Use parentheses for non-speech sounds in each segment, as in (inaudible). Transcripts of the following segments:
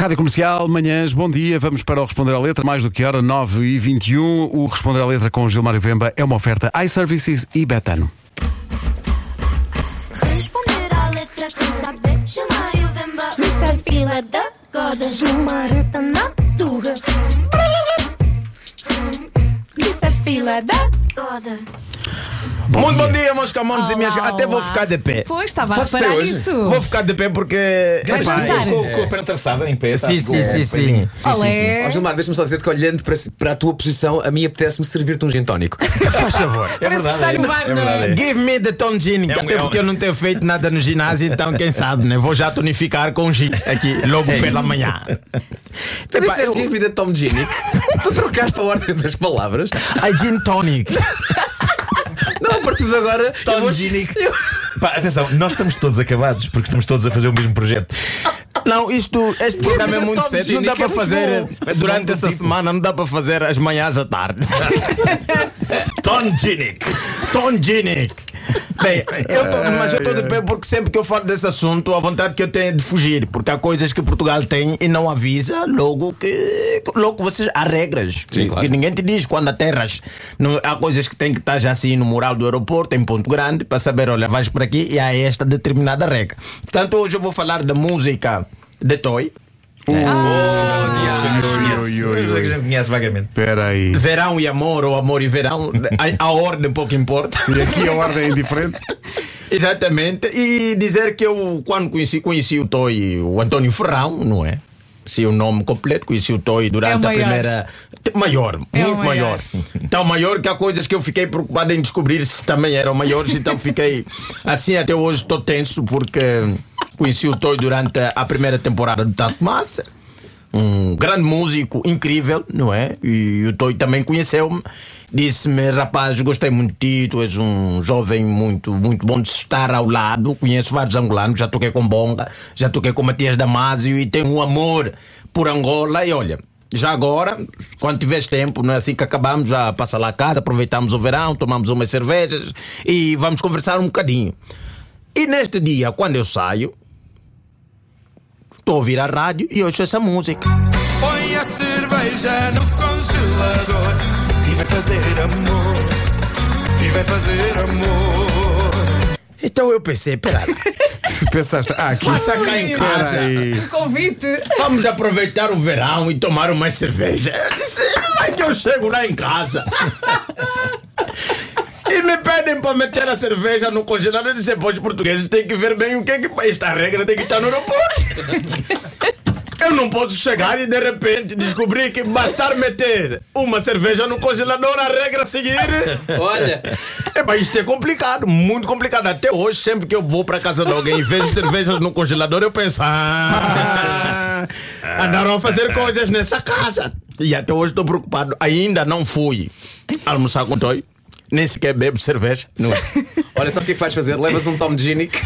Rádio Comercial, manhãs, bom dia. Vamos para o Responder à Letra, mais do que hora, 9 e 21 O Responder à Letra com Gilmário Vemba é uma oferta iServices e Betano. Responder à letra quem saber chamar e o Vemba Mr. Fila da Goda Jumareta na tuga Mr. Fila da Goda Muito bom dia, meus camões e minhas. Olá, Até vou olá. ficar de pé. Pois, estava a reparar nisso. Vou ficar de pé porque. Vais Epá, dançar? eu- Com, com a perna traçada em pé. Sim, está-se sim, com- sim, sim. Olé. Ó Gilmar, deixa-me só dizer que olhando para, para a tua posição, a mim apetece-me servir-te um gin tónico. (laughs) Faz favor. É Parece que verdade. está no é, bar, é não é? verdade. é. Give me the Tom Gin, É um- até é um- porque eu não tenho feito nada no ginásio, então quem sabe, né? Vou já tonificar com gin aqui logo pela manhã. Tu Epá, disseste eu- que a vida de Tom Gini. tu trocaste a ordem das palavras. A gin tonic. (laughs) A partir de agora. eu Tom vou- Ginic. Pá, atenção, nós estamos todos acabados porque estamos todos a fazer o mesmo projeto. Não, isto, este programa é muito Tom sério. Não dá é para muito fazer durante essa tipo. semana, não dá para fazer as manhãs à tarde. Tom Ginic. Tom Ginic. (laughs) Bem, eu tô- mas eu estou de pé porque sempre que eu falo desse assunto, a vontade que eu tenho é de fugir, porque há coisas que Portugal tem e não avisa, logo que logo vocês há regras. Sim, que, claro. que ninguém te diz quando aterras. Não, há coisas que tem que estar já assim no mural do aeroporto, em ponto grande, para saber, olha, vais por aqui e há esta determinada regra. Portanto, hoje eu vou falar da música de Toy. Conhece. oi, oi. A gente conhece vagamente. Espera aí. Verão e amor, ou amor e verão, a, a ordem pouco importa. E aqui a ordem é indiferente. (laughs) Exatamente. E dizer que eu, quando conheci, conheci o Toy, o António Ferrão, não é? Se o nome completo, conheci o Toy durante É o a primeira. Maior, É muito maior. maior. Tão maior que há coisas que eu fiquei preocupado em descobrir se também eram maiores, então fiquei assim até hoje estou tenso porque conheci o Toy durante a primeira temporada do Taskmaster. Um grande músico, incrível, não é? E o Toy também conheceu-me. Disse-me, rapaz, gostei muito de ti, tu és um jovem muito, muito bom de estar ao lado. Conheço vários angolanos, já toquei com Bonga, já toquei com Matias Damasio e tenho um amor por Angola. E olha, já agora, quando tiveres tempo, não é assim que acabamos, já passa lá a casa, aproveitamos o verão, tomamos umas cervejas e vamos conversar um bocadinho. E neste dia, quando eu saio, estou a ouvir a rádio e ouço essa música. Põe a cerveja no congelador e vai fazer amor. E vai fazer amor. Então eu pensei, pera lá, (laughs) Pensaste, ah, aqui. passa cá em casa. Aí. Convite. Vamos aproveitar o verão e tomar uma cerveja. Eu disse, vai que eu chego lá em casa. (laughs) E me pedem para meter a cerveja no congelador. Eu disse, pois, os portugueses têm que ver bem o que é que. Esta regra tem que estar no aeroporto. (laughs) Eu não posso chegar e de repente descobrir que bastar meter uma cerveja no congelador, a regra a seguir. Olha, É, mas isto é complicado, muito complicado. Até hoje, sempre que eu vou para casa de alguém e vejo cervejas no congelador, eu penso, ah, andaram a fazer coisas nessa casa. E até hoje estou preocupado. Ainda não fui almoçar com o Toy, nem sequer bebo cerveja. Não é? (laughs) olha, sabes o que é que vais fazer? Levas um Tom Gini. (laughs)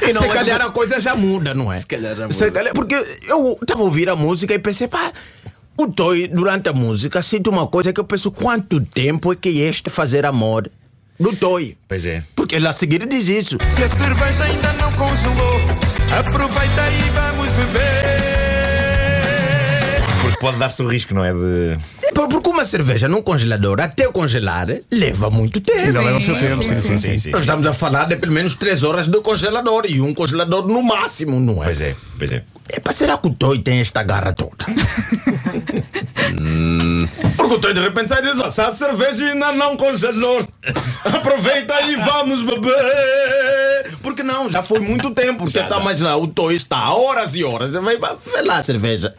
E não Se calhar a coisa já muda, não é? Se calhar já muda. Se calhar- porque eu estava a ouvir a música e pensei, pá. O Toy, durante a música, sinto uma coisa que eu penso: quanto tempo é que este fazer amor do Toy? Pois é. Porque ele a seguir diz isso. Se a cerveja ainda não congelou, aproveita e vamos beber. Porque pode dar-se o risco, não é? De. É, Porque uma cerveja num congelador, até congelar, leva muito tempo. Ainda leva o seu Sim, tempo, sim, sim, sim. Sim, sim. Nós estamos a falar de pelo menos 3 horas de congelador e um congelador no máximo, não é? Pois é, pois é. É para será que o Toy tem esta garra toda? (laughs) Porque o Toy de repente sai e diz: "Ó, se a cerveja ainda não congelou, (laughs) aproveita e vamos beber. Porque não, já foi muito tempo. Você está mais lá, o Toy está há horas e horas. Vai, vai, vai lá a cerveja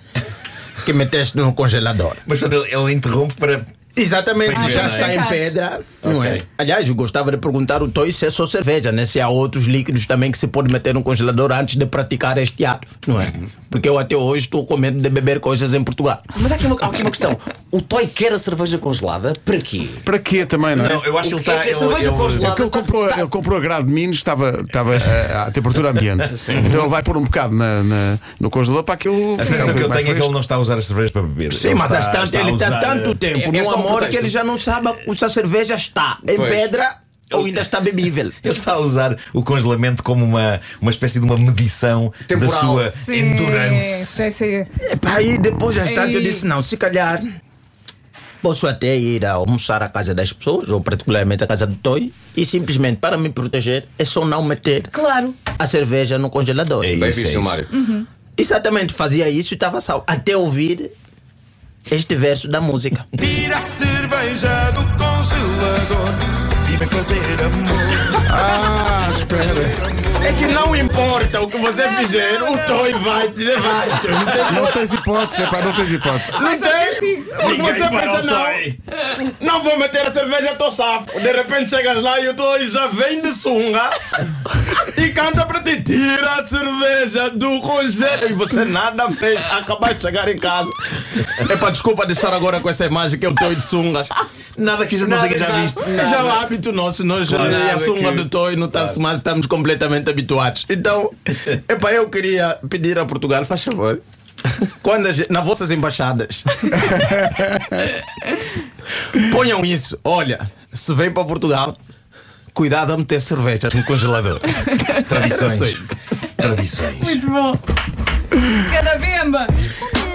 que meteste no congelador. Mas ele, ele interrompe para. Exatamente, é, já não é? está em pedra, não Ok. é? Aliás, eu gostava de perguntar ao Toy se é só cerveja, né? Se há outros líquidos também que se pode meter no congelador antes de praticar este ato, não é? Porque eu até hoje estou com medo de beber coisas em Portugal. Mas há aqui, uma, há aqui uma questão. O Toy quer a cerveja congelada? Para quê? Para quê também, não é? Não, eu acho que O ele que é está. que a cerveja congelada- Porque ele comprou, ele comprou a grade de Minos, estava, estava a, a temperatura ambiente. (laughs) Então ele vai pôr um bocado na, na- no congelador para aquilo. A sensação que eu tenho é que fresco. ele não está a usar as cervejas para beber. Sim, Ele mas está- está a ele está usar, tanto eh, tempo é- é no amor que ele já não sabe se a cerveja está em Pois. pedra ou ainda está bebível. (laughs) Ele está a usar o congelamento como uma, uma espécie de uma medição Temporal. da sua Sim, endurance. sim, sim. Epá, aí depois já está, eu disse: não, se calhar posso até ir a almoçar à casa das pessoas, ou particularmente à casa do Toy, e simplesmente para me proteger é só não meter Claro. a cerveja no congelador. É Bem isso, visto, é Gilmário. Exatamente, fazia isso e estava salvo. Até ouvir este verso da música. Tira a cerveja do congelador e vem fazer amor. Ah. É que não importa o que você fizer, o Toy vai te levar. Não tem- Não tens hipótese, epá, não tens hipótese. Não tem? Porque você pensa, não, não vou meter a cerveja, estou safo. De repente chegas lá e o Toy já vem de sunga e canta para ti: tira a cerveja do congelador. E você nada fez, acabaste de chegar em casa. Epá, desculpa deixar agora com essa imagem que é o Toy de sungas. Nada que a gente não Nada, tenha já visto. É já o hábito nosso, nós Claro. e a Nada sunga que- do Toy no Tasso Mas estamos completamente habituados. Então, (laughs) epá, eu queria pedir a Portugal, faz favor. Quando gente- nas vossas embaixadas (laughs) ponham isso, olha, se vem para Portugal, cuidado a meter cervejas no congelador. (laughs) Tradições. Tradições. Muito bom. Cada bemba.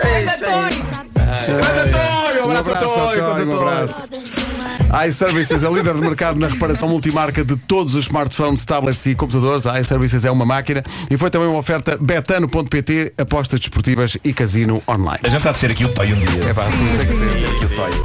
É isso aí. Quando Toy, um abraço a Toy, Toy, quando um Toy. abraço. iServices é líder de mercado na reparação multimarca de todos os smartphones, tablets e computadores. A iServices é uma máquina e foi também uma oferta betano.pt, apostas desportivas e casino online. A gente está a ter aqui o Toy um dia. É pá, assim tem que ser. Aqui o Toy.